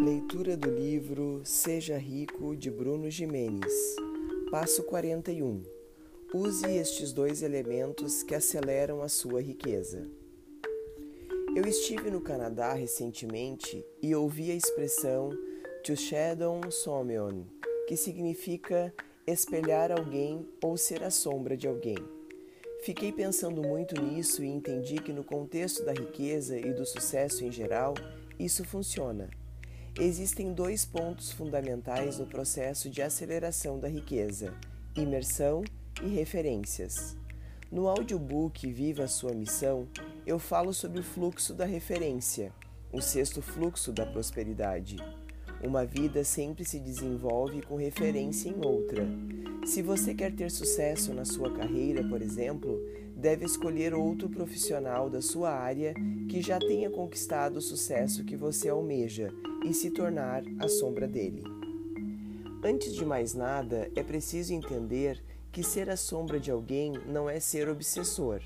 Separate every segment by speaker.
Speaker 1: Leitura do livro Seja Rico de Bruno Jimenez. Passo 41. Use estes dois elementos que aceleram a sua riqueza. Eu estive no Canadá recentemente e ouvi a expressão to shadow someone, que significa espelhar alguém ou ser a sombra de alguém. Fiquei pensando muito nisso e entendi que no contexto da riqueza e do sucesso em geral, isso funciona. Existem dois pontos fundamentais no processo de aceleração da riqueza: imersão e referências. No audiobook Viva a Sua Missão, eu falo sobre o fluxo da referência, o sexto fluxo da prosperidade. Uma vida sempre se desenvolve com referência em outra. Se você quer ter sucesso na sua carreira, por exemplo, deve escolher outro profissional da sua área que já tenha conquistado o sucesso que você almeja e se tornar a sombra dele. Antes de mais nada, é preciso entender que ser a sombra de alguém não é ser obsessor.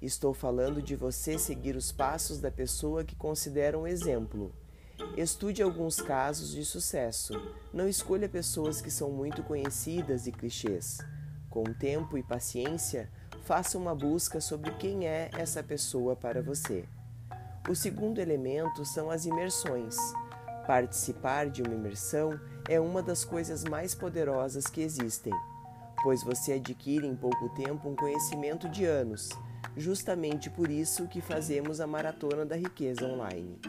Speaker 1: Estou falando de você seguir os passos da pessoa que considera um exemplo. Estude alguns casos de sucesso. Não escolha pessoas que são muito conhecidas e clichês. Com tempo e paciência, faça uma busca sobre quem é essa pessoa para você. O segundo elemento são as imersões. Participar de uma imersão é uma das coisas mais poderosas que existem, pois você adquire em pouco tempo um conhecimento de anos, justamente por isso que fazemos a Maratona da Riqueza Online.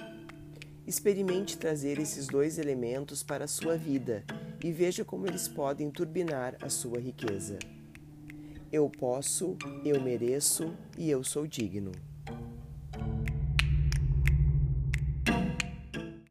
Speaker 1: Experimente trazer esses dois elementos para a sua vida e veja como eles podem turbinar a sua riqueza. Eu posso, eu mereço e eu sou digno.